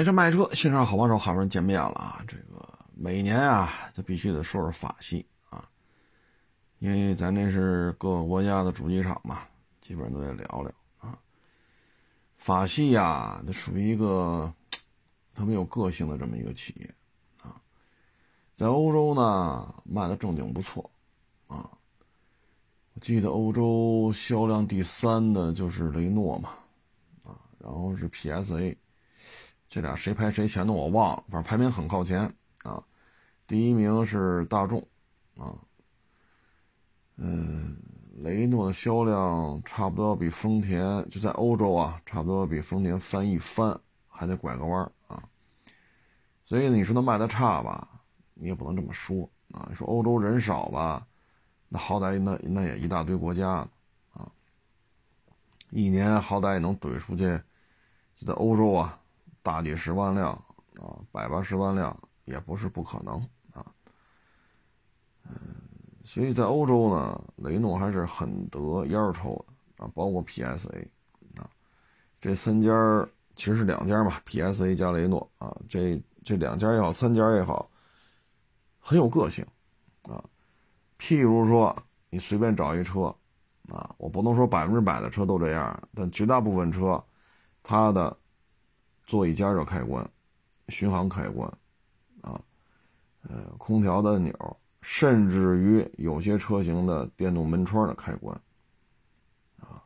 买车卖车，线上好帮手，好不容易见面了啊！这个每年啊，他必须得说说法系啊，因为咱这是各个国家的主机厂嘛，基本上都得聊聊啊。法系呀，它属于一个特别有个性的这么一个企业啊，在欧洲呢卖的正经不错啊。我记得欧洲销量第三的就是雷诺嘛，啊，然后是 PSA。这俩谁排谁前的我忘了，反正排名很靠前啊。第一名是大众，啊，嗯，雷诺的销量差不多比丰田就在欧洲啊，差不多比丰田翻一番，还得拐个弯啊。所以你说它卖的差吧，你也不能这么说啊。你说欧洲人少吧，那好歹那那也一大堆国家啊，一年好歹也能怼出去，就在欧洲啊。大几十万辆啊，百八十万辆也不是不可能啊。嗯，所以在欧洲呢，雷诺还是很得烟抽的啊，包括 PSA 啊，这三家其实是两家嘛，PSA 加雷诺啊，这这两家也好，三家也好，很有个性啊。譬如说，你随便找一车啊，我不能说百分之百的车都这样，但绝大部分车，它的。座椅加热开关、巡航开关，啊，呃，空调的按钮，甚至于有些车型的电动门窗的开关，啊，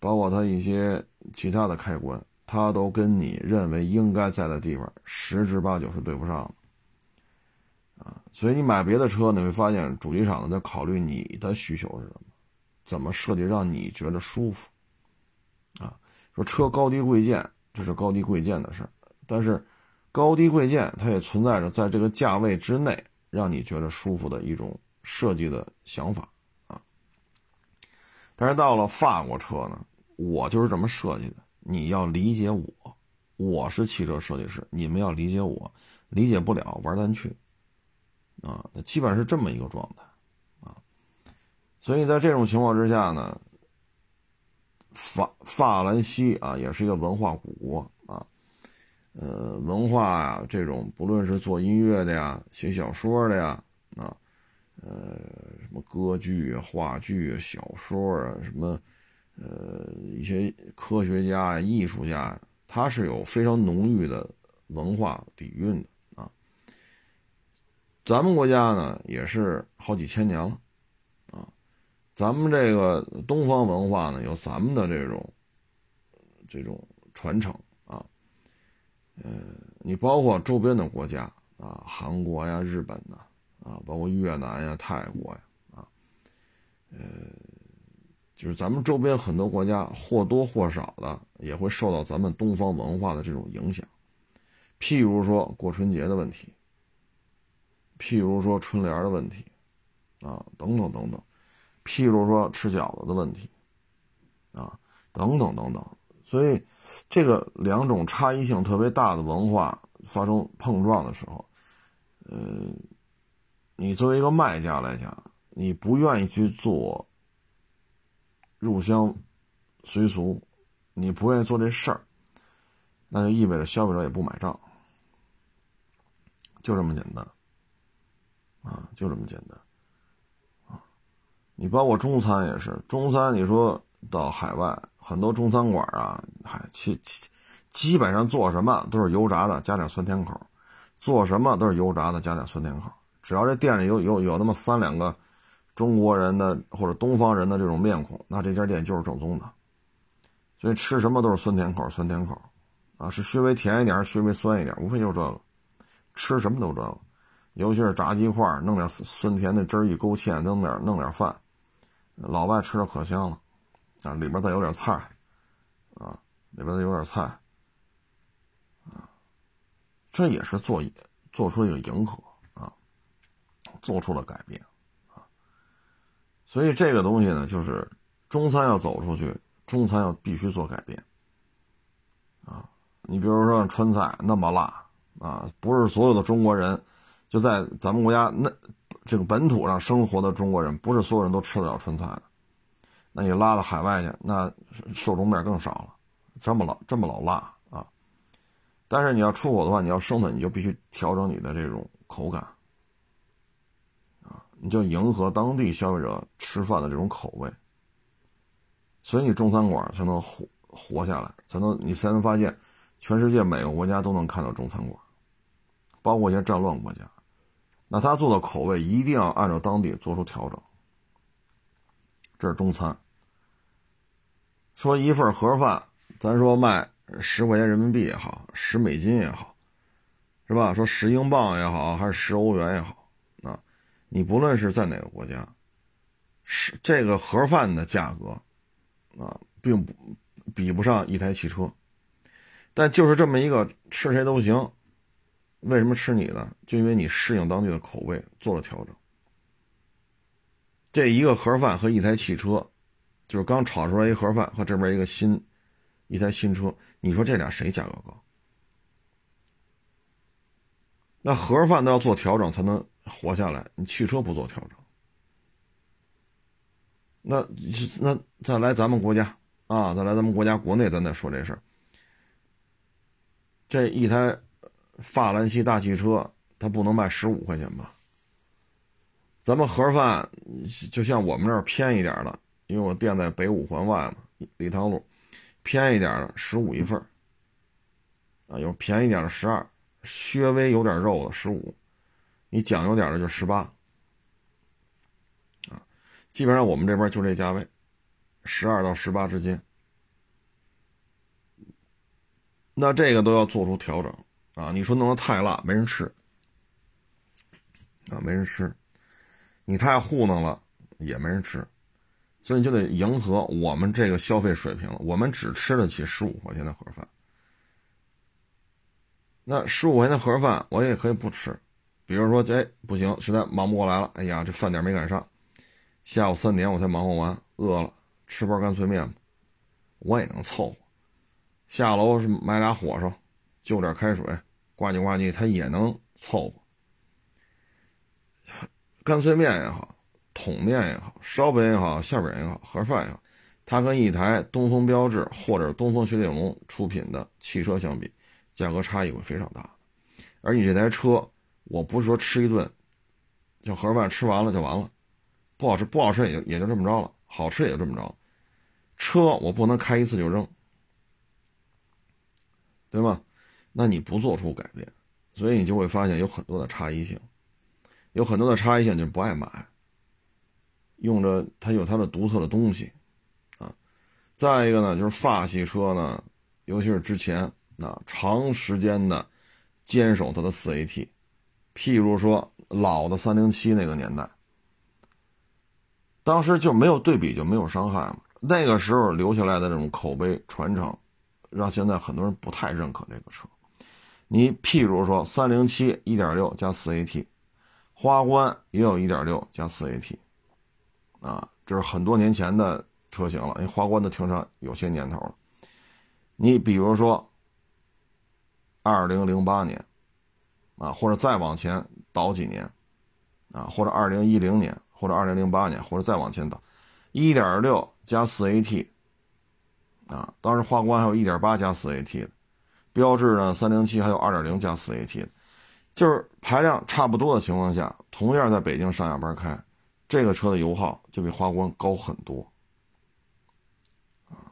包括它一些其他的开关，它都跟你认为应该在的地方十之八九是对不上的，啊，所以你买别的车，你会发现主机厂在考虑你的需求是什么，怎么设计让你觉得舒服，啊，说车高低贵贱。这是高低贵贱的事儿，但是高低贵贱它也存在着在这个价位之内让你觉得舒服的一种设计的想法啊。但是到了法国车呢，我就是这么设计的，你要理解我，我是汽车设计师，你们要理解我，理解不了玩单去啊，基本上是这么一个状态啊。所以在这种情况之下呢。法法兰西啊，也是一个文化古国啊，呃，文化啊，这种不论是做音乐的呀，写小说的呀，啊，呃，什么歌剧、话剧、小说啊，什么，呃，一些科学家、艺术家，他是有非常浓郁的文化底蕴的啊。咱们国家呢，也是好几千年了。咱们这个东方文化呢，有咱们的这种这种传承啊，呃，你包括周边的国家啊，韩国呀、日本呐，啊，包括越南呀、泰国呀，啊，呃，就是咱们周边很多国家或多或少的也会受到咱们东方文化的这种影响，譬如说过春节的问题，譬如说春联的问题，啊，等等等等。譬如说吃饺子的问题，啊，等等等等，所以这个两种差异性特别大的文化发生碰撞的时候，呃，你作为一个卖家来讲，你不愿意去做入乡随俗，你不愿意做这事儿，那就意味着消费者也不买账，就这么简单，啊，就这么简单。你包括中餐也是，中餐你说到海外很多中餐馆啊，嗨，其基基本上做什么都是油炸的，加点酸甜口；做什么都是油炸的，加点酸甜口。只要这店里有有有那么三两个中国人的或者东方人的这种面孔，那这家店就是正宗的。所以吃什么都是酸甜口，酸甜口，啊，是稍微甜一点，稍微酸一点，无非就是这个。吃什么都这个，尤其是炸鸡块，弄点酸甜的汁儿一勾芡，弄点弄点饭。老外吃的可香了，啊，里边再有点菜，啊，里边再有点菜，啊，这也是做做出一个迎合啊，做出了改变，啊，所以这个东西呢，就是中餐要走出去，中餐要必须做改变，啊，你比如说川菜那么辣，啊，不是所有的中国人就在咱们国家那。这个本土上生活的中国人，不是所有人都吃得了川菜的。那你拉到海外去，那受众面更少了。这么老这么老辣啊！但是你要出口的话，你要生存，你就必须调整你的这种口感，啊，你就迎合当地消费者吃饭的这种口味，所以你中餐馆才能活活下来，才能你才能发现，全世界每个国家都能看到中餐馆，包括一些战乱国家，那他做的口味一定要按照当地做出调整，这是中餐。说一份盒饭，咱说卖。十块钱人民币也好，十美金也好，是吧？说十英镑也好，还是十欧元也好，啊，你不论是在哪个国家，是这个盒饭的价格，啊，并不比不上一台汽车，但就是这么一个吃谁都行，为什么吃你的？就因为你适应当地的口味做了调整。这一个盒饭和一台汽车，就是刚炒出来一盒饭和这边一个新。一台新车，你说这俩谁价格高？那盒饭都要做调整才能活下来，你汽车不做调整，那那再来咱们国家啊，再来咱们国家国内，咱再说这事儿。这一台法兰西大汽车，它不能卖十五块钱吧？咱们盒饭就像我们这儿偏一点的，因为我店在北五环外嘛，礼堂路。偏一点的十五一份啊，有便宜点的十二，稍微有点肉的十五，你讲究点的就十八，啊，基本上我们这边就这价位，十二到十八之间。那这个都要做出调整啊！你说弄得太辣，没人吃啊，没人吃；你太糊弄了，也没人吃。所以你就得迎合我们这个消费水平了。我们只吃得起十五块钱的盒饭。那十五块钱的盒饭，我也可以不吃。比如说，哎，不行，实在忙不过来了，哎呀，这饭点没赶上，下午三点我才忙活完，饿了，吃包干脆面吧，我也能凑合。下楼是买俩火烧，就点开水，呱唧呱唧，它也能凑合。干脆面也好。桶面也好，烧饼也好，馅饼也好，盒饭也好，它跟一台东风标致或者东风雪铁龙出品的汽车相比，价格差异会非常大。而你这台车，我不是说吃一顿，就盒饭吃完了就完了，不好吃不好吃也就也就这么着了，好吃也就这么着。车我不能开一次就扔，对吗？那你不做出改变，所以你就会发现有很多的差异性，有很多的差异性就不爱买。用着它有它的独特的东西，啊，再一个呢，就是法系车呢，尤其是之前啊，长时间的坚守它的四 AT，譬如说老的三零七那个年代，当时就没有对比就没有伤害嘛。那个时候留下来的这种口碑传承，让现在很多人不太认可这个车。你譬如说三零七一点六加四 AT，花冠也有一点六加四 AT。啊，这是很多年前的车型了，因为花冠的停车有些年头了。你比如说，二零零八年，啊，或者再往前倒几年，啊，或者二零一零年，或者二零零八年，或者再往前倒，一点六加四 AT，啊，当时花冠还有一点八加四 AT 的，标致呢三零七还有二点零加四 AT 的，就是排量差不多的情况下，同样在北京上下班开。这个车的油耗就比花冠高很多，啊，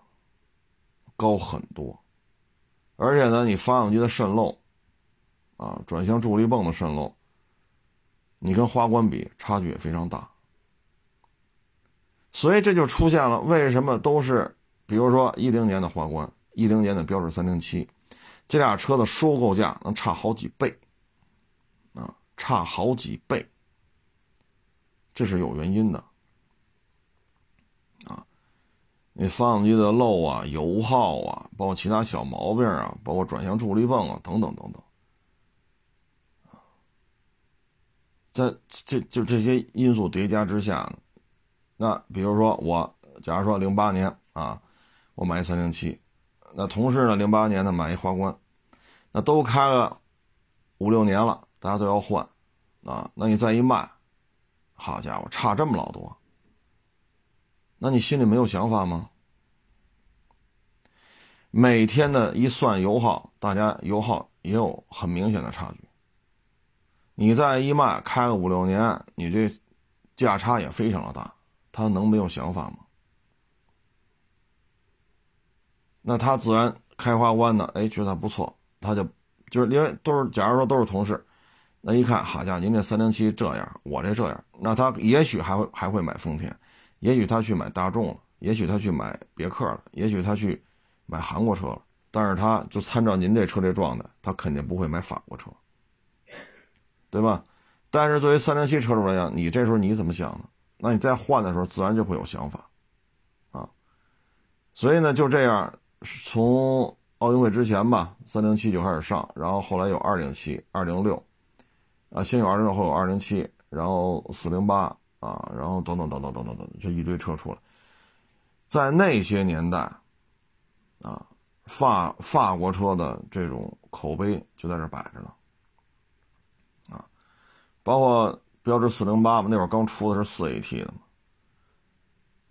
高很多，而且呢，你发动机的渗漏，啊，转向助力泵的渗漏，你跟花冠比差距也非常大，所以这就出现了为什么都是，比如说一零年的花冠，一零年的标致三零七，这俩车的收购价能差好几倍，啊，差好几倍。这是有原因的，啊，那发动机的漏啊、油耗啊，包括其他小毛病啊，包括转向助力泵啊，等等等等，在这就这些因素叠加之下，那比如说我，假如说零八年啊，我买三零七，那同事呢零八年呢买一花冠，那都开了五六年了，大家都要换，啊，那你再一卖。好家伙，差这么老多，那你心里没有想法吗？每天的一算油耗，大家油耗也有很明显的差距。你再一卖开个五六年，你这价差也非常的大，他能没有想法吗？那他自然开花弯呢，哎，觉得不错，他就就是因为都是，假如说都是同事，那一看，好家伙，您这三零七这样，我这这样，那他也许还会还会买丰田，也许他去买大众了，也许他去买别克了，也许他去买韩国车了，但是他就参照您这车这状态，他肯定不会买法国车，对吧？但是作为三零七车主来讲，你这时候你怎么想呢？那你再换的时候，自然就会有想法，啊，所以呢，就这样。从奥运会之前吧，三零七就开始上，然后后来有二零七、二零六，啊，先有二零六，后有二零七，然后四零八啊，然后等等等等等等等，这一堆车出来。在那些年代，啊，法法国车的这种口碑就在这摆着呢，啊，包括标致四零八嘛，那会儿刚出的是四 AT 的嘛。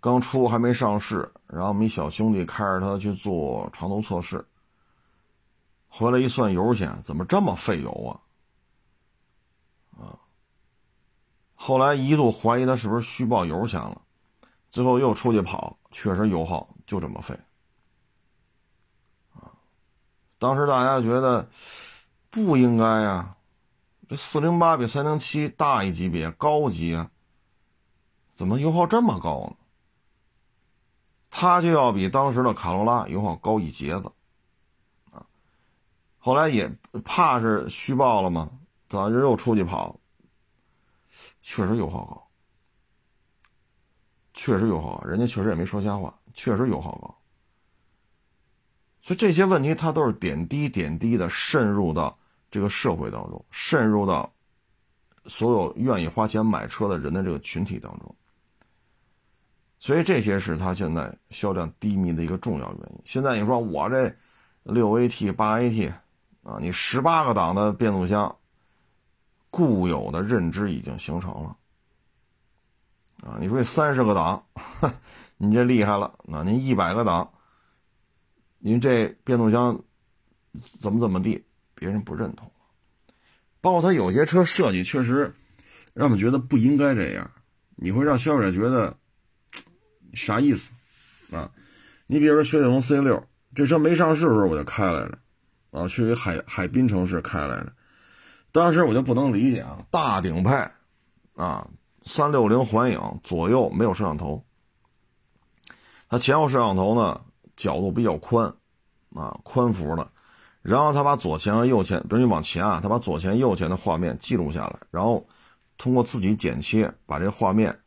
刚出还没上市，然后我们一小兄弟开着它去做长途测试，回来一算油钱，怎么这么费油啊？啊！后来一度怀疑他是不是虚报油钱了，最后又出去跑，确实油耗就这么费。啊！当时大家觉得不应该啊，这四零八比三零七大一级别，高级啊，怎么油耗这么高呢？它就要比当时的卡罗拉油耗高一截子，啊，后来也怕是虚报了吗？咱这又出去跑，确实油耗高，确实油耗高，人家确实也没说瞎话，确实油耗高。所以这些问题，它都是点滴点滴的渗入到这个社会当中，渗入到所有愿意花钱买车的人的这个群体当中。所以这些是它现在销量低迷的一个重要原因。现在你说我这六 AT 八 AT 啊，你十八个档的变速箱，固有的认知已经形成了啊。你说这三十个档，你这厉害了。那您一百个档，您这变速箱怎么怎么地，别人不认同。包括它有些车设计确实让我们觉得不应该这样，你会让消费者觉得。啥意思啊？你比如说雪铁龙 C 六，这车没上市的时候我就开来了，啊，去海海滨城市开来了。当时我就不能理解啊，大顶配啊，三六零环影左右没有摄像头，它前后摄像头呢角度比较宽，啊，宽幅的。然后它把左前和右前，比如你往前啊，它把左前右前的画面记录下来，然后通过自己剪切，把这画面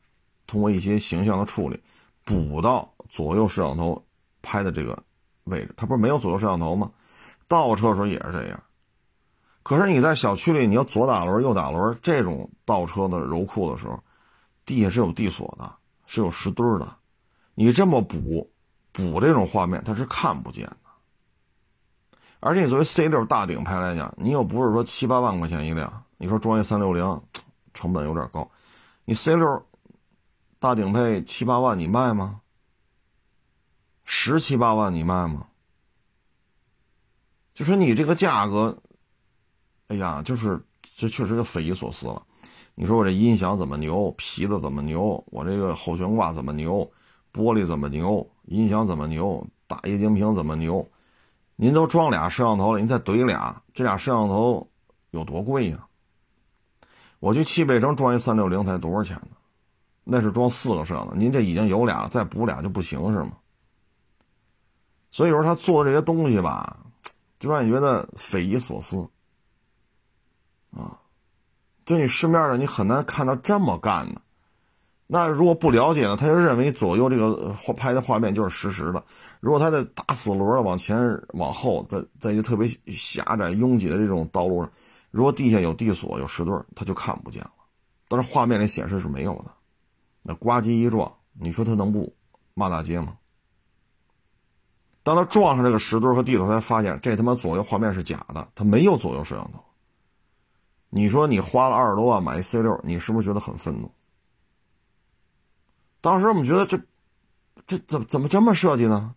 通过一些形象的处理。补到左右摄像头拍的这个位置，它不是没有左右摄像头吗？倒车的时候也是这样。可是你在小区里，你要左打轮、右打轮这种倒车的柔库的时候，地下是有地锁的，是有石墩的。你这么补补这种画面，它是看不见的。而且你作为 C 六大顶拍来讲，你又不是说七八万块钱一辆，你说装一三六零成本有点高，你 C 六。大顶配七八万你卖吗？十七八万你卖吗？就说你这个价格，哎呀，就是这确实就匪夷所思了。你说我这音响怎么牛，皮子怎么牛，我这个后悬挂怎么牛，玻璃怎么牛，音响怎么牛，大液晶屏怎么牛？您都装俩摄像头了，您再怼俩，这俩摄像头有多贵呀？我去汽配城装一三六零才多少钱呢？那是装四个摄像头，您这已经有俩了，再补俩就不行是吗？所以说他做这些东西吧，就让你觉得匪夷所思啊！就你市面上你很难看到这么干的。那如果不了解呢，他就认为左右这个画拍的画面就是实时的。如果他在打死轮往前往后，在在一个特别狭窄拥挤的这种道路上，如果地下有地锁有石墩，他就看不见了。但是画面里显示是没有的。那呱唧一撞，你说他能不骂大街吗？当他撞上这个石墩和地头，才发现这他妈左右画面是假的，他没有左右摄像头。你说你花了二十多万买一 C 六，你是不是觉得很愤怒？当时我们觉得这这怎么怎么这么设计呢？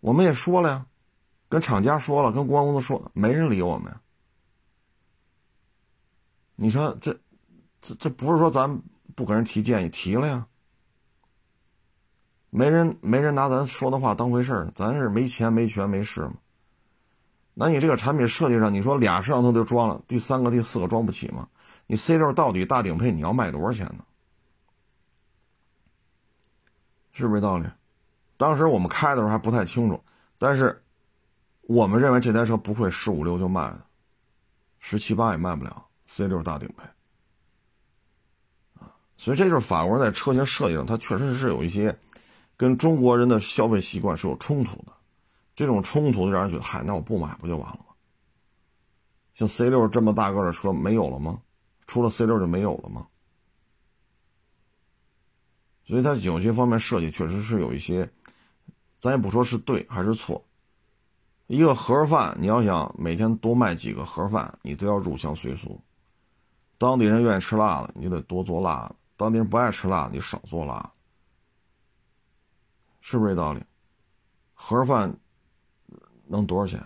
我们也说了呀，跟厂家说了，跟公安公司说了，没人理我们呀。你说这，这这不是说咱不给人提建议，提了呀。没人没人拿咱说的话当回事儿，咱是没钱没权没势嘛。那你这个产品设计上，你说俩摄像头就装了，第三个第四个装不起吗？你 C 六到底大顶配你要卖多少钱呢？是不是道理？当时我们开的时候还不太清楚，但是我们认为这台车不会十五六就卖了，十七八也卖不了 C 六大顶配。所以这就是法国人在车型设计上，它确实是有一些跟中国人的消费习惯是有冲突的。这种冲突就让人觉得，嗨，那我不买不就完了吗？像 C 六这么大个的车没有了吗？除了 C 六就没有了吗？所以它有些方面设计确实是有一些，咱也不说是对还是错。一个盒饭，你要想每天多卖几个盒饭，你都要入乡随俗。当地人愿意吃辣的，你就得多做辣的；当地人不爱吃辣，你少做辣。是不是这道理？盒饭能多少钱？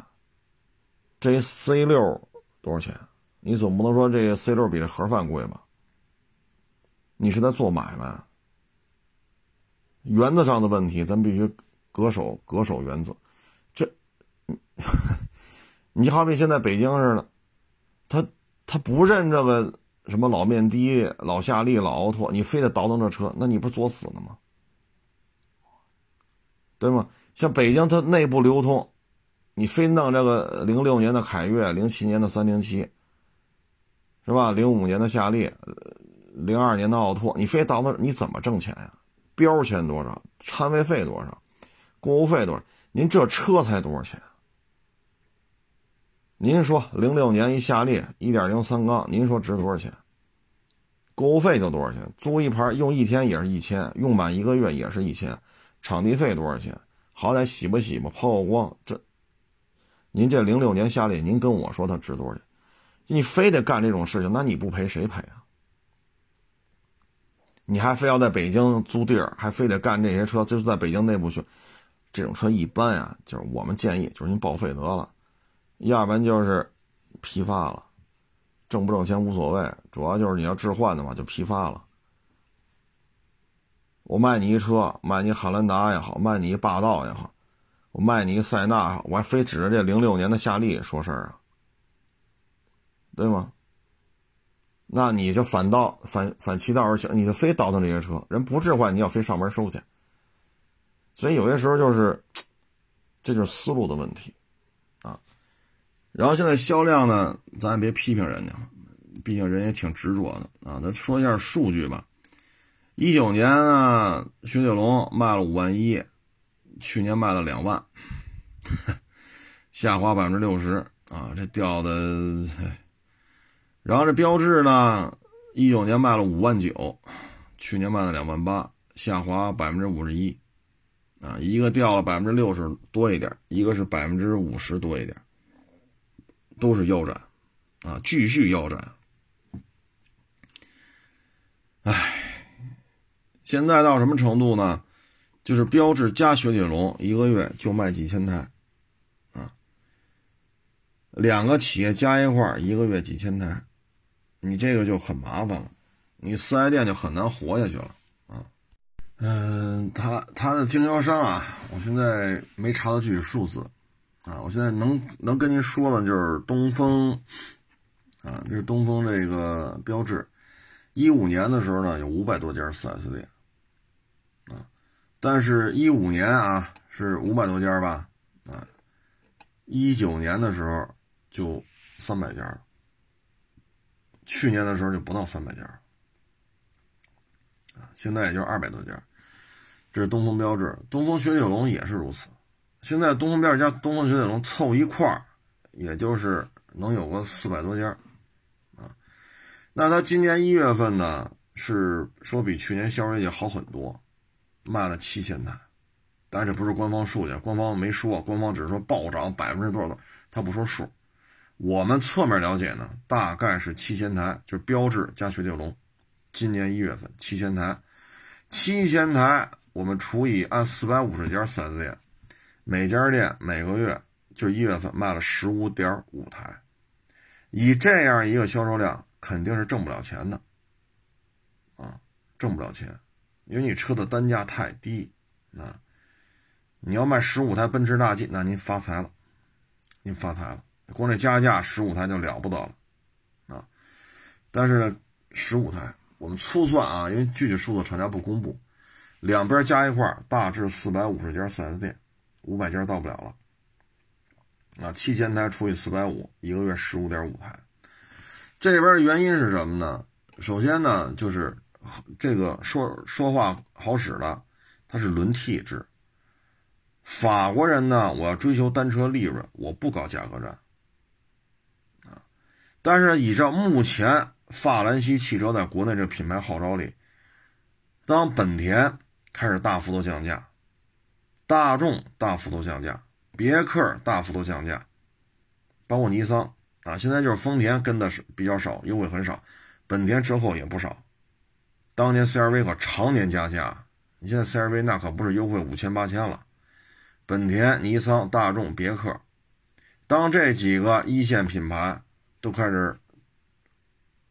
这 C 六多少钱？你总不能说这个 C 六比这盒饭贵吧？你是在做买卖。原则上的问题，咱必须恪守恪守原则。这，你好比现在北京似的，他他不认这个什么老面的、老夏利、老奥拓，你非得倒腾这车，那你不作死呢吗？对吗？像北京它内部流通，你非弄这个零六年的凯越、零七年的三零七，是吧？零五年的夏利、零二年的奥拓，你非倒腾，你怎么挣钱呀？标钱多少？摊位费多少？过户费多少？您这车才多少钱？您说零六年一夏利一点零三缸，您说值多少钱？过户费就多少钱？租一盘用一天也是一千，用满一个月也是一千。场地费多少钱？好歹洗吧洗吧，抛个光。这，您这零六年夏利，您跟我说它值多少钱？你非得干这种事情，那你不赔谁赔啊？你还非要在北京租地儿，还非得干这些车，就是在北京内部去，这种车一般啊，就是我们建议，就是您报废得了，要不然就是批发了，挣不挣钱无所谓，主要就是你要置换的话就批发了。我卖你一车，卖你汉兰达也好，卖你一霸道也好，我卖你一塞纳，我还非指着这零六年的夏利说事儿啊，对吗？那你就反倒反反其道而行，你就非倒腾这些车，人不置换，你要非上门收去。所以有些时候就是，这就是思路的问题，啊。然后现在销量呢，咱也别批评人家，毕竟人也挺执着的啊。咱说一下数据吧。一九年呢，雪铁龙卖了五万一，去年卖了两万，下滑百分之六十啊，这掉的。然后这标致呢，一九年卖了五万九，去年卖了两万八，下滑百分之五十一，啊，一个掉了百分之六十多一点，一个是百分之五十多一点，都是腰斩，啊，继续腰斩。唉，现在到什么程度呢？就是标致加雪铁龙一个月就卖几千台，啊，两个企业加一块一个月几千台。你这个就很麻烦了，你四 S 店就很难活下去了啊。嗯，他他的经销商啊，我现在没查到具体数字啊。我现在能能跟您说的，就是东风啊，这是东风这个标志，一五年的时候呢，有五百多家四 S 店啊，但是一五年啊是五百多家吧啊，一九年的时候就三百家了。去年的时候就不到三百家，啊，现在也就二百多家。这是东风标志，东风雪铁龙也是如此。现在东风标加东风雪铁龙凑一块儿，也就是能有个四百多家，啊。那它今年一月份呢，是说比去年销售业绩好很多，卖了七千台，但这不是官方数据，官方没说，官方只是说暴涨百分之多少多，他不说数。我们侧面了解呢，大概是七千台，就是标志加雪铁龙，今年一月份七千台，七千台我们除以按四百五十家四 S 店，每家店每个月就一月份卖了十五点五台，以这样一个销售量，肯定是挣不了钱的，啊，挣不了钱，因为你车的单价太低，啊，你要卖十五台奔驰大 G，那您发财了，您发财了，光这加价十五台就了不得了，啊，但是呢，十五台我们粗算啊，因为具体数字厂家不公布，两边加一块大致四百五十家 4S 店。五百件到不了了，啊，七千台除以四百五，一个月十五点五台。这边原因是什么呢？首先呢，就是这个说说话好使的，它是轮替制。法国人呢，我要追求单车利润，我不搞价格战，啊，但是以上目前法兰西汽车在国内这品牌号召力，当本田开始大幅度降价。大众大幅度降价，别克大幅度降价，包括尼桑啊，现在就是丰田跟的是比较少，优惠很少，本田折扣也不少。当年 CRV 可常年加价，你现在 CRV 那可不是优惠五千八千了。本田、尼桑、大众、别克，当这几个一线品牌都开始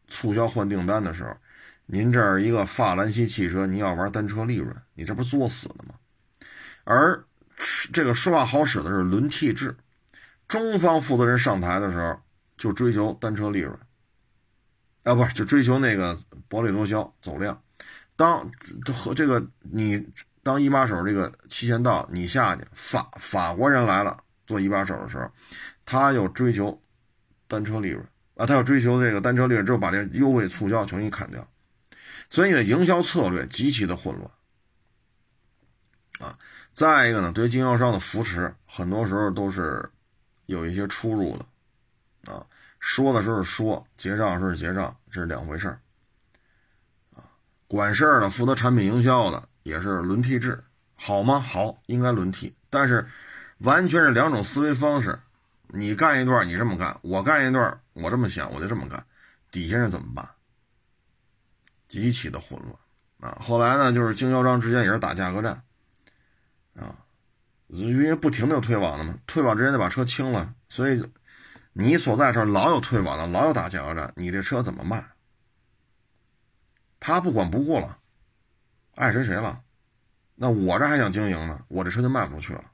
促销换订单的时候，您这儿一个法兰西汽车，你要玩单车利润，你这不作死了吗？而这个说话好使的是轮替制，中方负责人上台的时候就追求单车利润，啊，不是就追求那个薄利多销走量。当和这个你当一把手，这个期限到，你下去，法法国人来了做一把手的时候，他又追求单车利润啊，他要追求这个单车利润之后，把这优惠促销全给砍掉，所以你的营销策略极其的混乱啊。再一个呢，对经销商的扶持，很多时候都是有一些出入的，啊，说的时候说，结账时候结账，这是两回事儿，啊，管事儿的负责产品营销的也是轮替制，好吗？好，应该轮替，但是完全是两种思维方式，你干一段你这么干，我干一段我这么想我就这么干，底下人怎么办？极其的混乱啊！后来呢，就是经销商之间也是打价格战。啊，因为不停的有退网的嘛，退网之前得把车清了，所以你所在这老有退网的，老有打价格战，你这车怎么卖？他不管不顾了，爱谁谁了，那我这还想经营呢，我这车就卖不出去了。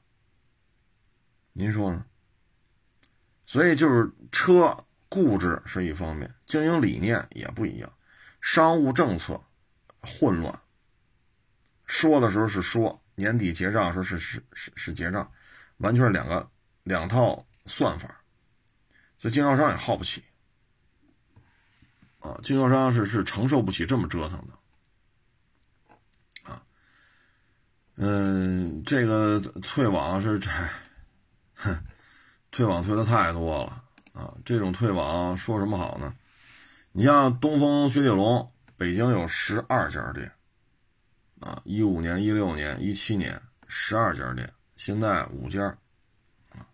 您说呢？所以就是车固执是一方面，经营理念也不一样，商务政策混乱，说的时候是说。年底结账说是是是是结账，完全是两个两套算法，所以经销商也耗不起啊，经销商是是承受不起这么折腾的啊，嗯，这个退网是这，哼，退网退的太多了啊，这种退网说什么好呢？你像东风雪铁龙，北京有十二家店。啊，一五年、一六年、一七年，十二家店，现在五家，啊，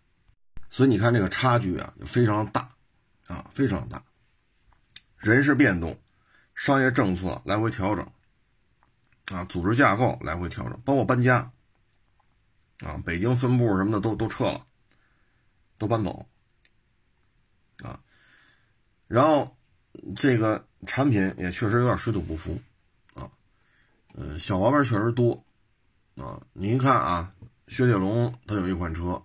所以你看这个差距啊，就非常大，啊，非常大。人事变动，商业政策来回调整，啊，组织架构来回调整，包括搬家，啊，北京分部什么的都都撤了，都搬走，啊，然后这个产品也确实有点水土不服。嗯，小毛病确实多，啊，您看啊，雪铁龙它有一款车，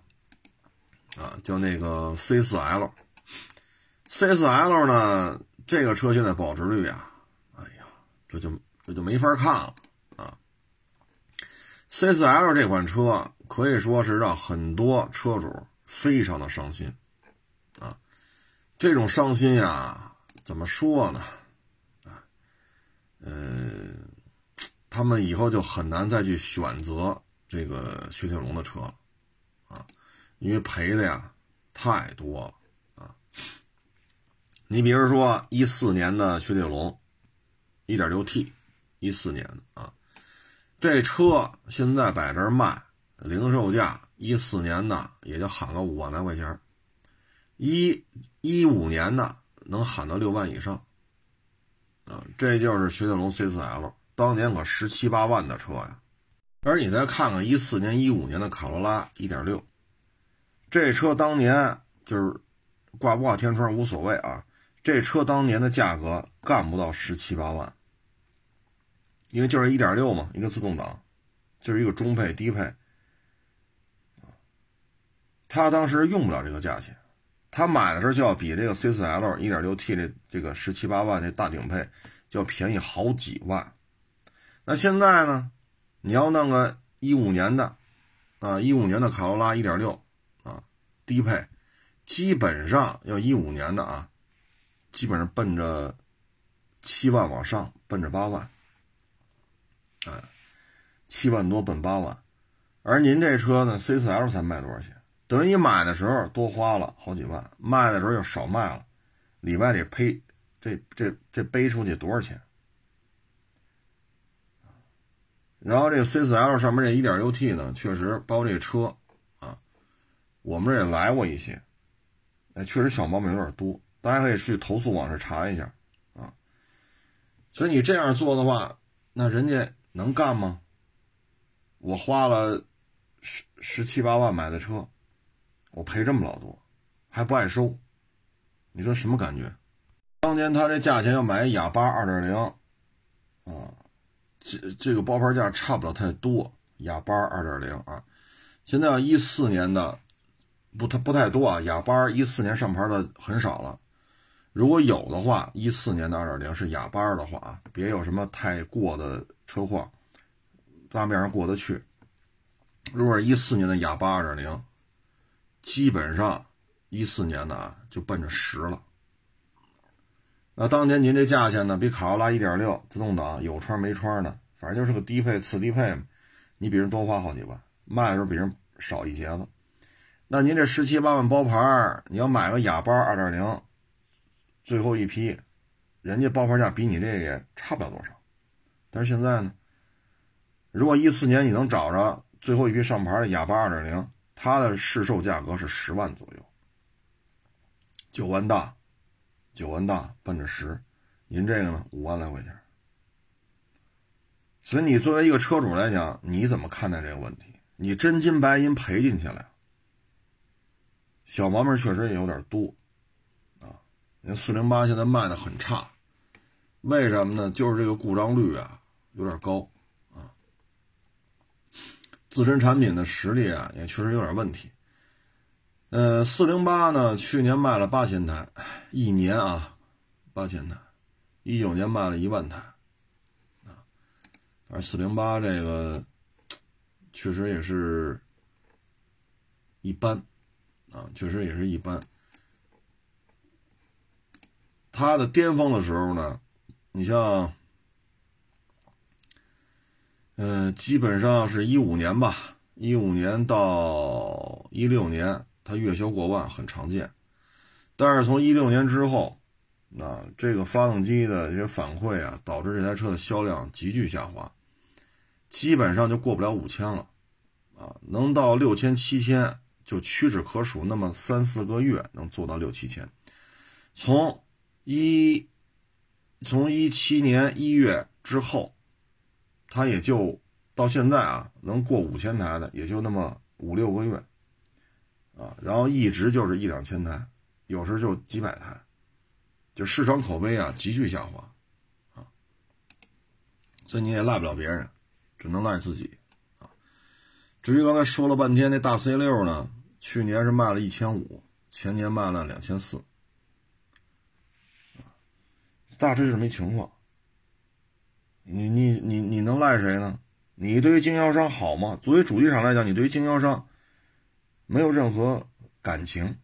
啊，叫那个 C4L，C4L 呢，这个车现在保值率啊，哎呀，这就这就没法看了啊。C4L 这款车可以说是让很多车主非常的伤心，啊，这种伤心呀，怎么说呢？啊，嗯。他们以后就很难再去选择这个雪铁龙的车了，啊，因为赔的呀太多了啊。你比如说一四年的雪铁龙，一点六 T，一四年的啊，这车现在摆这卖，零售价一四年的也就喊个五万来块钱，一一五年的能喊到六万以上，啊，这就是雪铁龙 C4L。当年可十七八万的车呀，而你再看看一四年、一五年的卡罗拉一点六，这车当年就是挂不挂天窗无所谓啊，这车当年的价格干不到十七八万，因为就是一点六嘛，一个自动挡，就是一个中配低配。他当时用不了这个价钱，他买的时候就要比这个 C4L 1.6T 这这个十七八万这大顶配就要便宜好几万。那现在呢，你要弄个一五年的，啊，一五年的卡罗拉1.6啊，低配，基本上要一五年的啊，基本上奔着七万往上，奔着八万，啊，七万多奔八万，而您这车呢，C4L 才卖多少钱？等于你买的时候多花了好几万，卖的时候又少卖了，里外得赔，这这这背出去多少钱？然后这个 C4L 上面这 1.6T 呢，确实包括这车啊，我们这也来过一些，哎，确实小毛病有点多，大家可以去投诉网上查一下啊。所以你这样做的话，那人家能干吗？我花了十十七八万买的车。我赔这么老多，还不爱收，你说什么感觉？当年他这价钱要买哑巴二点零，啊，这这个包牌价差不了太多。哑巴二点零啊，现在要一四年的，不太不太多啊。哑巴一四年上牌的很少了，如果有的话，一四年的二点零是哑巴的话啊，别有什么太过的车况，大面上过得去。如果是一四年的哑巴二点零。基本上，一四年的啊就奔着十了。那当年您这价钱呢，比卡罗拉1.6自动挡有窗没窗的，反正就是个低配次低配嘛，你比人多花好几万，卖的时候比人少一截子。那您这十七八万包牌，你要买个哑巴2.0，最后一批，人家包牌价比你这个也差不了多少。但是现在呢，如果一四年你能找着最后一批上牌的哑巴2.0。它的市售价格是十万左右，九万大，九万大奔着十，您这个呢五万来块钱，所以你作为一个车主来讲，你怎么看待这个问题？你真金白银赔进去了，小毛病确实也有点多，啊，那四零八现在卖的很差，为什么呢？就是这个故障率啊有点高啊。自身产品的实力啊，也确实有点问题。呃，四零八呢，去年卖了八千台，一年啊，八千台，一九年卖了一万台，啊，而四零八这个确实也是一般，啊，确实也是一般。它的巅峰的时候呢，你像。嗯，基本上是一五年吧，一五年到一六年，它月销过万很常见。但是从一六年之后，那这个发动机的这些反馈啊，导致这台车的销量急剧下滑，基本上就过不了五千了，啊，能到六千七千就屈指可数，那么三四个月能做到六七千。从一从一七年一月之后。它也就到现在啊，能过五千台的也就那么五六个月，啊，然后一直就是一两千台，有时就几百台，就市场口碑啊急剧下滑，啊，所以你也赖不了别人，只能赖自己，啊。至于刚才说了半天那大 C 六呢，去年是卖了一千五，前年卖了两千四，大致是没情况。你你你你能赖谁呢？你对于经销商好吗？作为主机厂来讲，你对于经销商没有任何感情，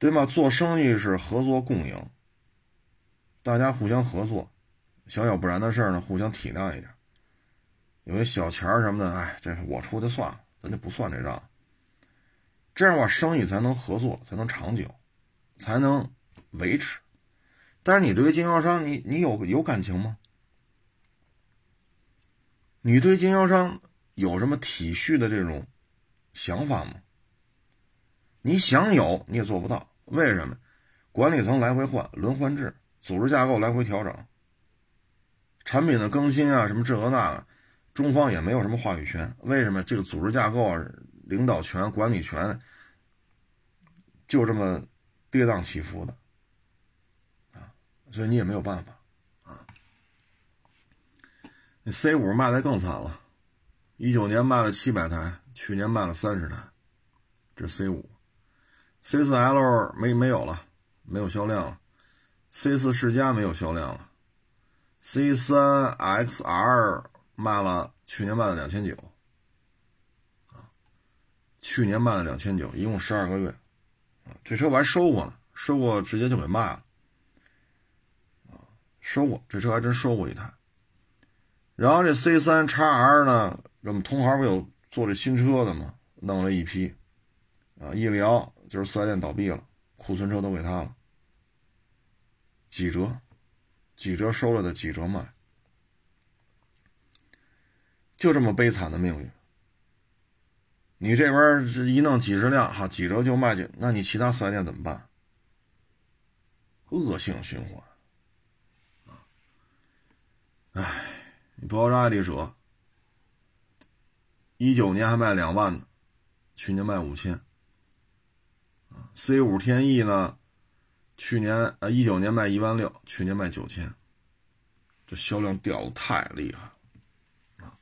对吗？做生意是合作共赢，大家互相合作，小小不然的事儿呢，互相体谅一点。有些小钱儿什么的，哎，这我出的算了，咱就不算这账。这样的话，生意才能合作，才能长久，才能维持。但是你对经销商，你你有有感情吗？你对经销商有什么体恤的这种想法吗？你想有你也做不到，为什么？管理层来回换，轮换制，组织架构来回调整，产品的更新啊，什么这个那个，中方也没有什么话语权。为什么？这个组织架构啊、领导权、管理权就这么跌宕起伏的啊，所以你也没有办法啊。那 C 五卖的更惨了，一九年卖了七百台，去年卖了三十台，这 C 五。C 四 L 没没有了，没有销量了。C 四世嘉没有销量了。C 三 XR 卖了，去年卖了两千九，啊，去年卖了两千九，一共十二个月，啊，这车我还收过呢，收过直接就给卖了，啊，收过这车还真收过一台。然后这 C 三 XR 呢，我们同行不有做这新车的嘛？弄了一批，啊，一聊。就是四 S 店倒闭了，库存车都给他了，几折，几折收了的几折卖，就这么悲惨的命运。你这边这一弄几十辆，哈，几折就卖去，那你其他四 S 店怎么办？恶性循环，啊，哎，你不要让爱丽舍，一九年还卖两万呢，去年卖五千。C 五天翼呢？去年呃一九年卖一万六，去年卖九千，这销量掉的太厉害啊！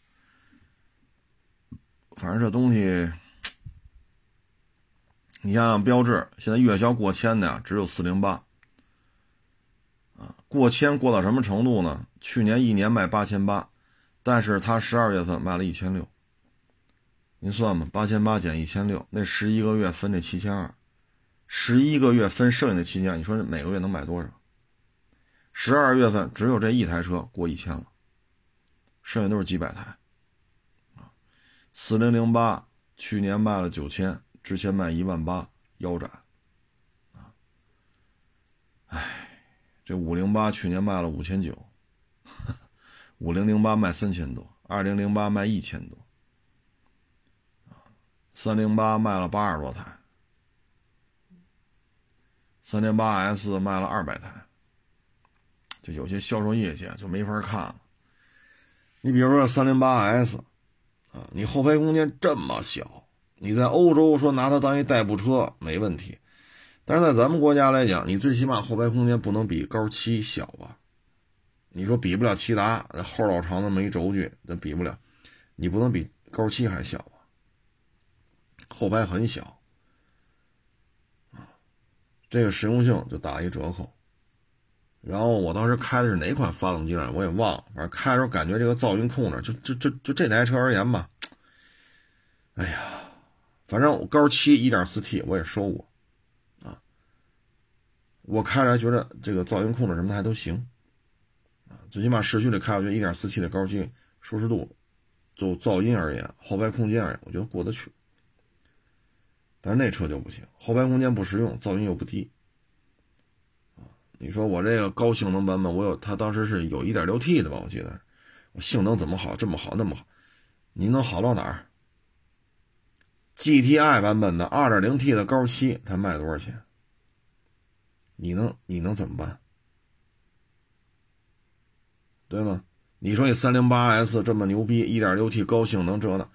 反正这东西，你像标致，现在月销过千的呀，只有四零八啊。过千过到什么程度呢？去年一年卖八千八，但是它十二月份卖了一千六，您算吧，八千八减一千六，那十一个月分这七千二。十一个月分剩下的期间，你说每个月能买多少？十二月份只有这一台车过一千了，剩下都是几百台。啊，四零零八去年卖了九千，之前卖一万八，腰斩。啊，哎，这五零八去年卖了五千九，五零零八卖三千多，二零零八卖一千多，三零八卖了八十多台。三零八 S 卖了二百台，就有些销售业绩就没法看了。你比如说三零八 S，啊，你后排空间这么小，你在欧洲说拿它当一代步车没问题，但是在咱们国家来讲，你最起码后排空间不能比高七小吧？你说比不了骐达那，后老长那么一轴距，那比不了，你不能比高七还小？后排很小。啊这个实用性就打一折扣，然后我当时开的是哪款发动机来，我也忘了。反正开的时候感觉这个噪音控制，就就就就这台车而言吧，哎呀，反正我高七一点四 T 我也收过，啊，我开着觉得这个噪音控制什么的还都行，啊，最起码市区里开，我觉得一点四 T 的高七舒适度，就噪音而言，后排空间而言，我觉得过得去。但是那车就不行，后排空间不实用，噪音又不低。你说我这个高性能版本，我有它当时是有一点六 T 的吧？我记得，我性能怎么好，这么好，那么好，你能好到哪儿？GTI 版本的二点零 T 的高七，它卖多少钱？你能你能怎么办？对吗？你说你三零八 S 这么牛逼，一点六 T 高性能这那，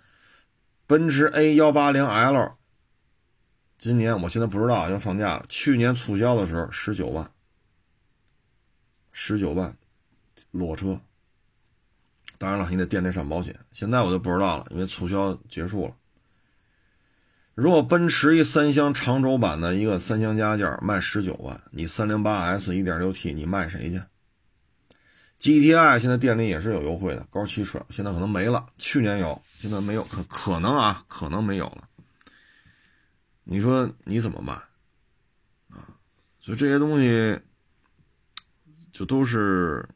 奔驰 A 幺八零 L。今年我现在不知道，要放假了。去年促销的时候十九万，十九万，裸车。当然了，你得店内上保险。现在我就不知道了，因为促销结束了。如果奔驰一三厢长轴版的一个三厢加件卖十九万，你三零八 S 一点六 T 你卖谁去？GTI 现在店里也是有优惠的，高七税现在可能没了，去年有，现在没有，可可能啊，可能没有了。你说你怎么办啊？所以这些东西就都是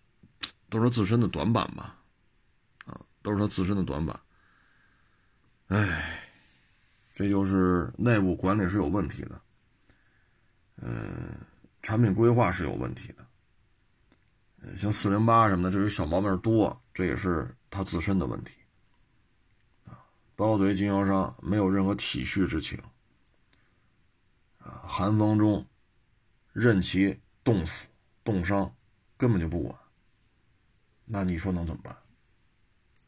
都是自身的短板吧，啊，都是他自身的短板。哎，这就是内部管理是有问题的，嗯，产品规划是有问题的，像四零八什么的，这些小毛病多，这也是他自身的问题啊。包括对经销商没有任何体恤之情。啊，寒风中任其冻死、冻伤，根本就不管。那你说能怎么办？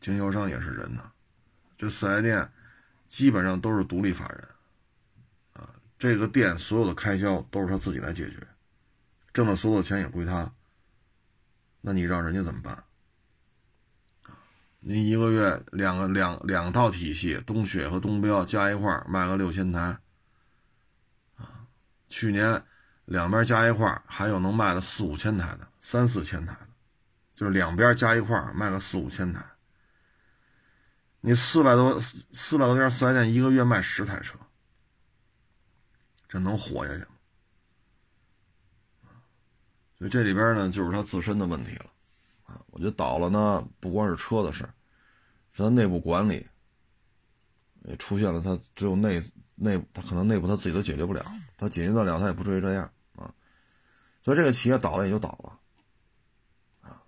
经销商也是人呐，这四 S 店基本上都是独立法人，啊，这个店所有的开销都是他自己来解决，挣的所有钱也归他，那你让人家怎么办？您一个月两个两两套体系，东雪和东标加一块卖个六千台，去年两边加一块还有能卖的四五千台的，三四千台的，就是两边加一块卖个四五千台。你四百多四百多家四 S 店一个月卖十台车，这能活下去吗？所以这里边呢，就是他自身的问题了。啊，我觉得倒了呢，不光是车的事是他内部管理也出现了，他只有内内，他可能内部他自己都解决不了，解决得了，他也不至于这样啊。所以这个企业倒了也就倒了，啊。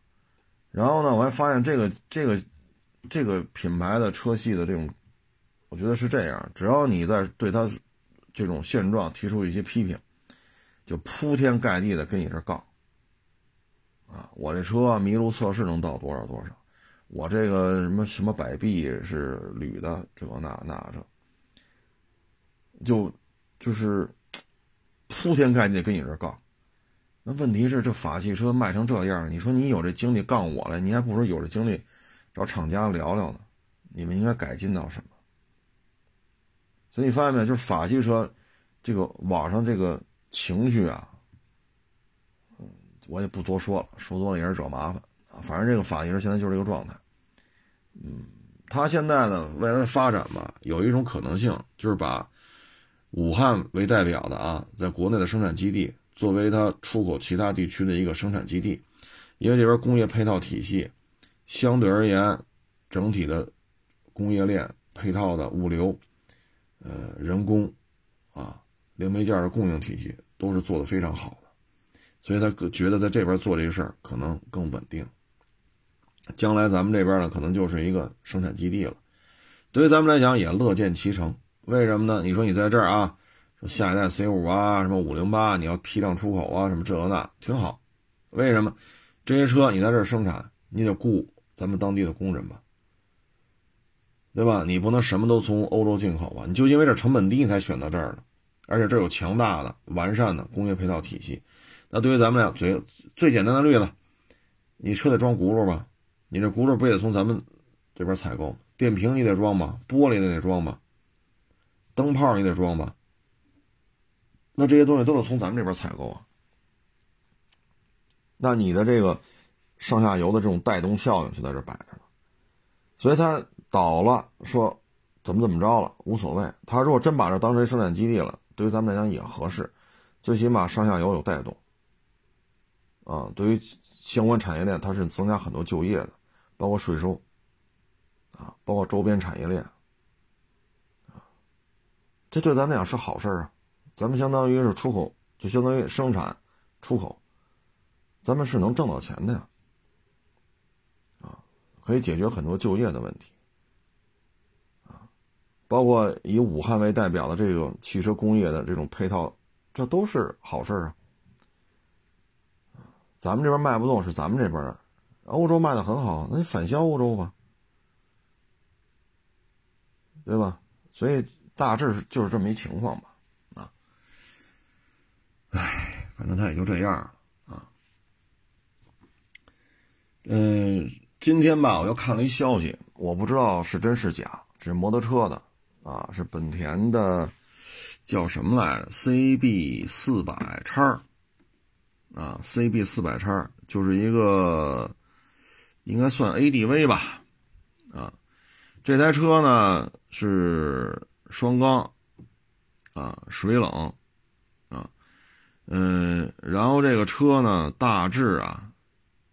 然后呢，我还发现这个这个这个品牌的车系的这种，我觉得是这样，只要你在对他这种现状提出一些批评，就铺天盖地的跟你这杠。啊，我这车麋鹿测试能到多少多少？我这个什么什么摆臂是铝的，这个那那这，就就是铺天盖地跟你这杠。那问题是，这法系车卖成这样，你说你有这精力杠我了，你还不如有这精力找厂家聊聊呢？你们应该改进到什么？所以你发现没有，就是法系车这个网上这个情绪啊。嗯我也不多说了，说多了也是惹麻烦啊。反正这个法系车现在就是这个状态。嗯，它现在呢，未来的发展吧，有一种可能性，就是把武汉为代表的啊，在国内的生产基地作为它出口其他地区的一个生产基地，因为这边工业配套体系相对而言，整体的工业链配套的物流，呃，人工啊，零配件的供应体系都是做的非常好的。所以他觉得在这边做这个事儿可能更稳定。将来咱们这边呢，可能就是一个生产基地了。对于咱们来讲，也乐见其成。为什么呢？你说你在这儿啊，说下一代 C 五啊，什么五零八，你要批量出口啊，什么这个那，挺好。为什么？这些车你在这儿生产，你得雇咱们当地的工人吧，对吧？你不能什么都从欧洲进口吧？你就因为这成本低，你才选到这儿的，而且这有强大的、完善的工业配套体系。那对于咱们俩最最简单的例子，你车得装轱辘吧？你这轱辘不也得从咱们这边采购？电瓶你得装吧？玻璃也得装吧？灯泡你得装吧？那这些东西都得从咱们这边采购啊。那你的这个上下游的这种带动效应就在这摆着呢。所以他倒了，说怎么怎么着了无所谓。他如果真把这当成生产基地了，对于咱们来讲也合适，最起码上下游有带动。啊，对于相关产业链，它是增加很多就业的，包括税收，啊，包括周边产业链，这对咱来讲是好事啊。咱们相当于是出口，就相当于生产出口，咱们是能挣到钱的呀，啊，可以解决很多就业的问题，啊，包括以武汉为代表的这种汽车工业的这种配套，这都是好事啊。咱们这边卖不动，是咱们这边，欧洲卖的很好，那你反销欧洲吧，对吧？所以大致就是这么一情况吧，啊，唉，反正他也就这样了啊。嗯，今天吧，我又看了一消息，我不知道是真是假，是摩托车的啊，是本田的，叫什么来着？CB 四百叉。啊，CB 四百叉就是一个，应该算 ADV 吧，啊，这台车呢是双缸，啊，水冷，啊，嗯，然后这个车呢大致啊，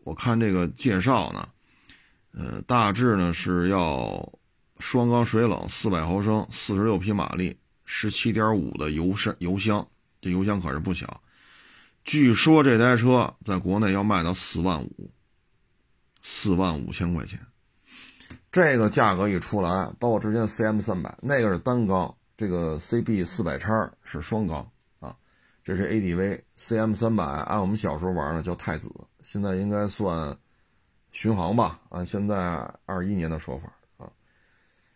我看这个介绍呢，呃，大致呢是要双缸水冷，四百毫升，四十六匹马力，十七点五的油箱，油箱，这油箱可是不小。据说这台车在国内要卖到四万五，四万五千块钱。这个价格一出来，包括之前 CM 三百，那个是单缸，这个 CB 四百叉是双缸啊。这是 ADV CM 三百，按我们小时候玩的叫太子，现在应该算巡航吧，按现在二一年的说法啊，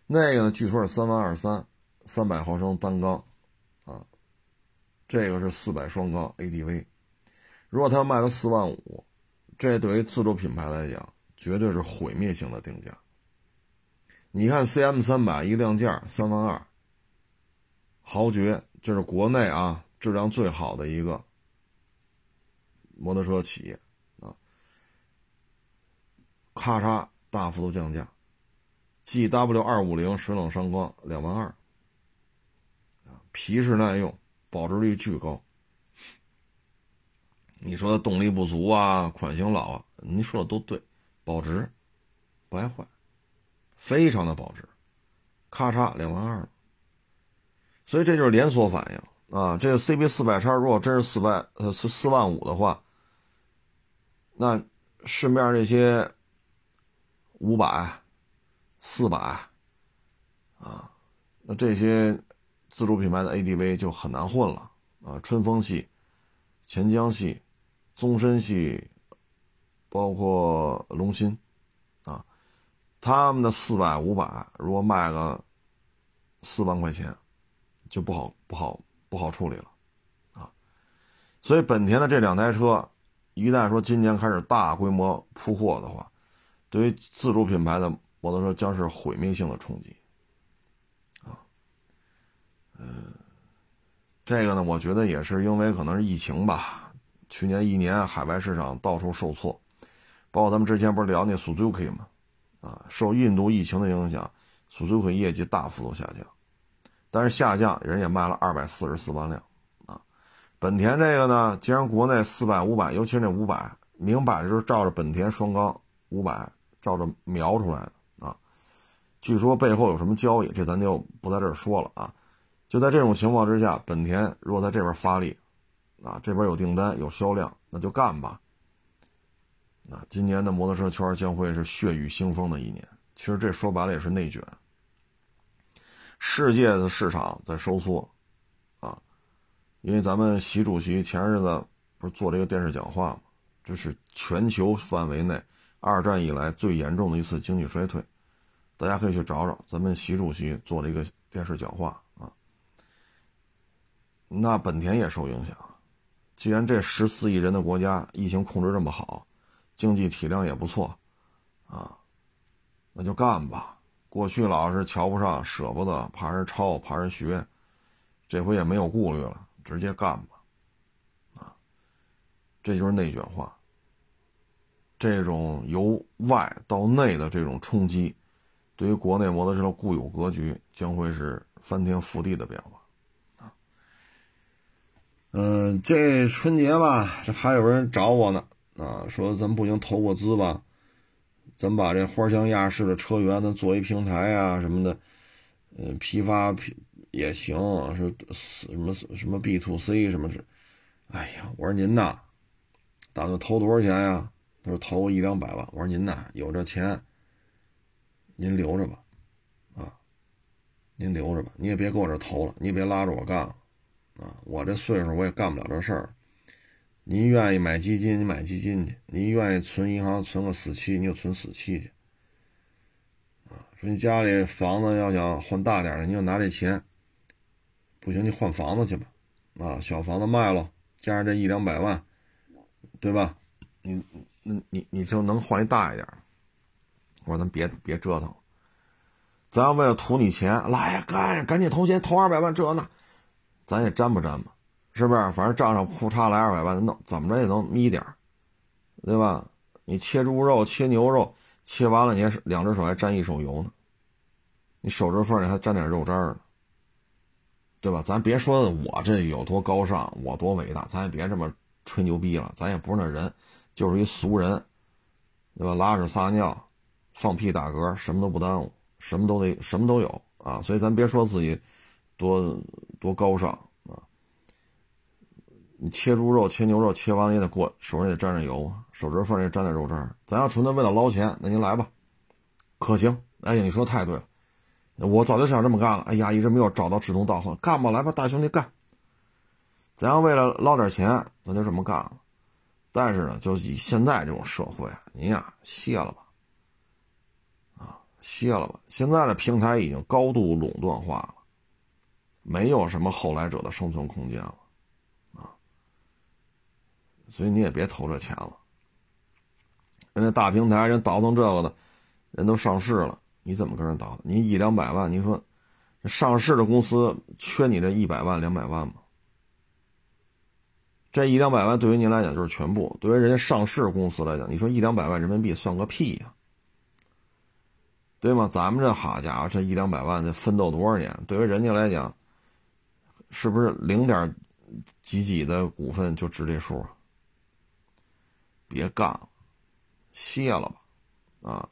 那个呢，据说是三万二三，三百毫升单缸，啊，这个是四百双缸 ADV，如果它要卖到四万五，这对于自主品牌来讲，绝对是毁灭性的定价。你看 CM 三百一亮价三万二，豪爵这是国内啊质量最好的一个摩托车企业啊。咔嚓，大幅度降价，G W 二五零水冷双缸两万二，啊，皮实耐用，保值率巨高。你说的动力不足啊，款型老啊，您说的都对，保值，不爱坏，非常的保值，咔嚓两万二，所以这就是连锁反应啊。这个 C B 四百叉如果真是四百呃四四万五的话，那市面这些。五百、四百，啊，那这些自主品牌的 ADV 就很难混了啊！春风系、钱江系、宗申系，包括龙鑫，他们的四百、五百，如果卖个四万块钱，就不好、不好、不好处理了，啊！所以本田的这两台车，一旦说今年开始大规模铺货的话，对于自主品牌的摩托车将是毁灭性的冲击，啊，嗯，这个呢，我觉得也是因为可能是疫情吧。去年一年海外市场到处受挫，包括咱们之前不是聊那 Suzuki 吗？啊，受印度疫情的影响，Suzuki 业绩大幅度下降，但是下降人也卖了二百四十四万辆，啊，本田这个呢，既然国内四百、五百，尤其是那五百，明摆着就是照着本田双缸五百。照着描出来的啊，据说背后有什么交易，这咱就不在这儿说了啊。就在这种情况之下，本田如果在这边发力，啊，这边有订单有销量，那就干吧。啊，今年的摩托车圈将会是血雨腥风的一年。其实这说白了也是内卷。世界的市场在收缩，啊，因为咱们习主席前日子不是做了一个电视讲话吗？这是全球范围内。二战以来最严重的一次经济衰退，大家可以去找找，咱们习主席做了一个电视讲话啊。那本田也受影响，既然这十四亿人的国家疫情控制这么好，经济体量也不错，啊，那就干吧。过去老是瞧不上、舍不得，怕人抄、怕人学，这回也没有顾虑了，直接干吧，啊，这就是内卷化。这种由外到内的这种冲击，对于国内摩托车的固有格局将会是翻天覆地的变化啊！嗯，这春节吧，这还有人找我呢啊，说咱不行投个资吧，咱把这花箱亚式的车源咱做一平台啊什么的，嗯，批发批也行，是什么什么 B to C 什么是？哎呀，我说您呐，打算投多少钱呀？他说投个一两百万，我说您呐有这钱，您留着吧，啊，您留着吧，你也别给我这投了，你也别拉着我干了，啊，我这岁数我也干不了这事儿。您愿意买基金，你买基金去；您愿意存银行存个死期，你就存死期去。啊，说你家里房子要想换大点的，你就拿这钱，不行你换房子去吧，啊，小房子卖了，加上这一两百万，对吧？你。那你你就能换一大一点我说咱别别折腾，咱要为了图你钱，来呀干赶紧投钱投二百万这那，咱也沾不沾吧？是不是？反正账上库嚓来二百万，弄怎么着也能眯点对吧？你切猪肉切牛肉切完了，你还两只手还沾一手油呢，你手指缝里还沾点肉渣呢，对吧？咱别说我这有多高尚，我多伟大，咱也别这么吹牛逼了，咱也不是那人。就是一俗人，对吧？拉屎撒尿，放屁打嗝，什么都不耽误，什么都得，什么都有啊！所以咱别说自己多多高尚！你切猪肉、切牛肉，切完了也得过手上也沾着油，手指缝也沾点肉渣。咱要纯粹为了捞钱，那您来吧，可行？哎呀，你说的太对了，我早就想这么干了。哎呀，一直没有找到志同道合，干吧，来吧，大兄弟干！咱要为了捞点钱，咱就这么干了。但是呢，就以现在这种社会，您呀歇了吧，啊歇了吧。现在的平台已经高度垄断化了，没有什么后来者的生存空间了，所以你也别投这钱了。人家大平台人倒腾这个的，人都上市了，你怎么跟人倒？你一两百万，你说上市的公司缺你这一百万两百万吗？这一两百万对于您来讲就是全部，对于人家上市公司来讲，你说一两百万人民币算个屁呀，对吗？咱们这好家伙，这一两百万得奋斗多少年？对于人家来讲，是不是零点几几的股份就值这数啊？别干了，歇了吧，啊，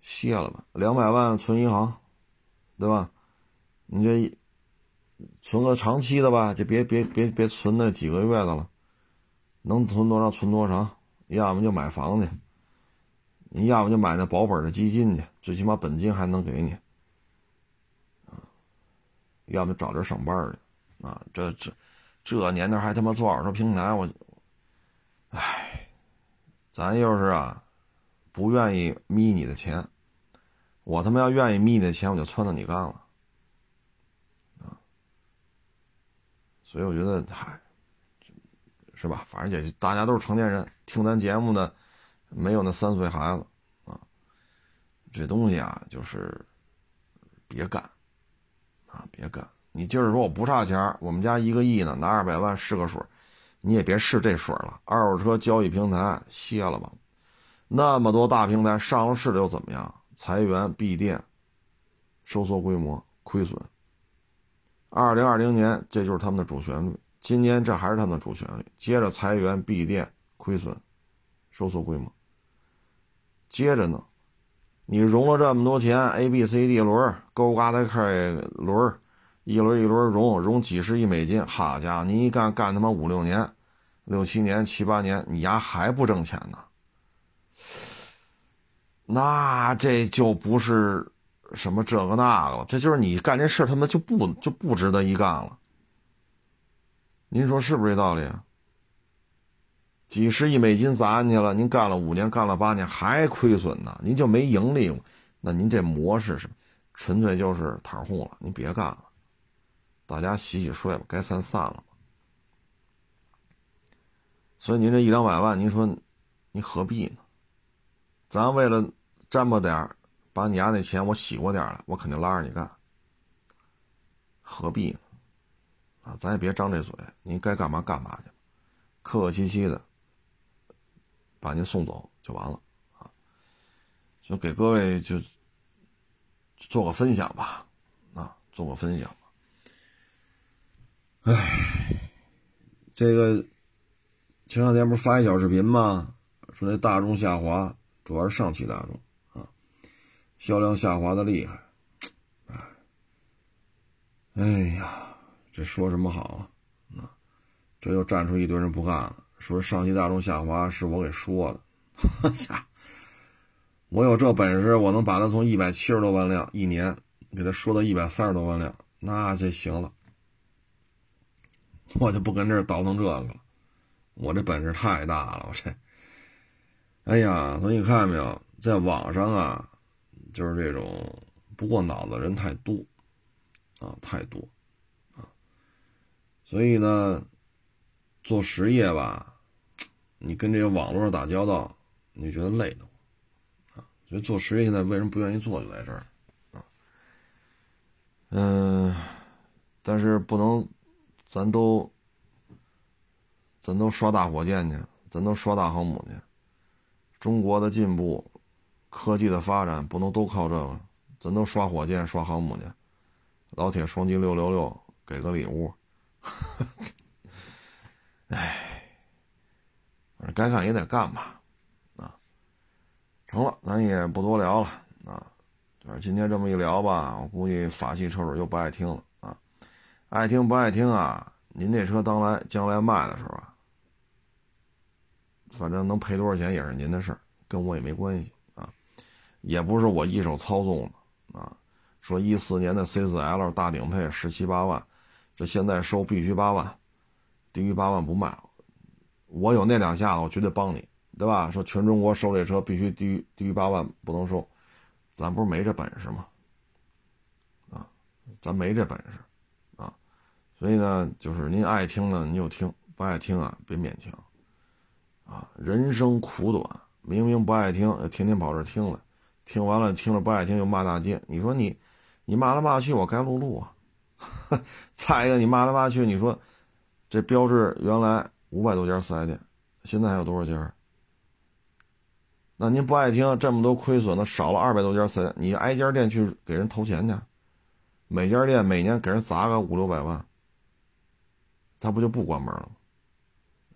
歇了吧，两百万存银行，对吧？你这。存个长期的吧，就别别别别存那几个月的了，能存多少存多少，要么就买房去，你要么就买那保本的基金去，最起码本金还能给你，啊，要么找这上班去，啊，这这这年头还他妈做二手平台，我，唉，咱要是啊，不愿意眯你的钱，我他妈要愿意眯你的钱，我就撺掇你干了。所以我觉得，嗨，是吧？反正也大家都是成年人，听咱节目的没有那三岁孩子啊。这东西啊，就是别干啊，别干。你今儿说我不差钱，我们家一个亿呢，拿二百万试个水，你也别试这水了。二手车交易平台歇了吧，那么多大平台上市了又怎么样？裁员、闭店、收缩规模、亏损。二零二零年，这就是他们的主旋律。今年这还是他们的主旋律。接着裁员、闭店、亏损、收缩规模。接着呢，你融了这么多钱，A、B、C、D 轮，勾嘎的开轮，一轮一轮融，融几十亿美金。好家伙，你一干干他妈五六年、六七年、七八年，你丫还不挣钱呢？那这就不是。什么这个那个了，这就是你干这事他妈就不就不值得一干了。您说是不是这道理？几十亿美金砸进去了，您干了五年，干了八年还亏损呢，您就没盈利，那您这模式是纯粹就是袒护了，您别干了，大家洗洗睡吧，该散散了所以您这一两百万，您说您何必呢？咱为了沾巴点儿。把你家那钱我洗过点了，我肯定拉着你干，何必呢？啊，咱也别张这嘴，您该干嘛干嘛去，客客气气的把您送走就完了啊！就给各位就做个分享吧，啊，做个分享吧。哎，这个前两天不是发一小视频吗？说那大众下滑，主要是上汽大众啊。销量下滑的厉害，哎，哎呀，这说什么好啊？啊，这又站出一堆人不干了，说上汽大众下滑是我给说的。我有这本事，我能把它从一百七十多万辆一年给它说到一百三十多万辆，那就行了。我就不跟这儿倒腾这个了，我这本事太大了，我这。哎呀，所以你看见没有，在网上啊。就是这种不过脑子人太多，啊，太多，啊，所以呢，做实业吧，你跟这个网络上打交道，你觉得累的慌，啊，所以做实业现在为什么不愿意做，就在这儿，啊，嗯，但是不能，咱都，咱都刷大火箭去，咱都刷大航母去，中国的进步。科技的发展不能都靠这个，咱都刷火箭、刷航母去。老铁，双击六六六，给个礼物。哎，反正该干也得干吧，啊，成了，咱也不多聊了啊。就是今天这么一聊吧，我估计法系车主又不爱听了啊。爱听不爱听啊？您这车当来将来卖的时候，反正能赔多少钱也是您的事儿，跟我也没关系啊。也不是我一手操纵的啊！说一四年的 C4L 大顶配十七八万，这现在收必须八万，低于八万不卖。我有那两下子，我绝对帮你，对吧？说全中国收这车必须低于低于八万不能收，咱不是没这本事吗？啊，咱没这本事啊，所以呢，就是您爱听呢，您就听；不爱听啊，别勉强啊。人生苦短，明明不爱听，天天跑这听了，听完了听了不爱听又骂大街，你说你你骂来骂去，我该录录啊。再一个，你骂来骂去，你说这标志原来五百多家四 S 店，现在还有多少家？那您不爱听，这么多亏损，的少了二百多家四 S，你挨家店去给人投钱去，每家店每年给人砸个五六百万，他不就不关门了吗？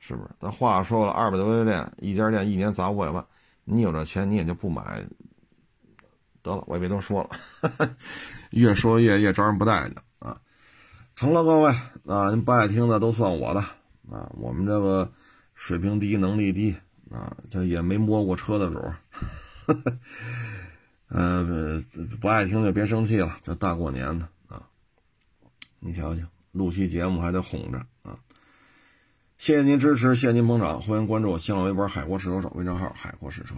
是不是？但话说了，二百多家店，一家店一年砸五百万，你有这钱，你也就不买。得了，我也别多说了，越说越越招人不待见啊。成了，各位啊，您不爱听的都算我的啊。我们这个水平低，能力低啊，这也没摸过车的主儿。呃，不爱听就别生气了，这大过年的啊，你瞧瞧，录期节目还得哄着啊。谢谢您支持，谢谢您捧场，欢迎关注我新浪微博“海阔试车手”微账号“海阔试车”。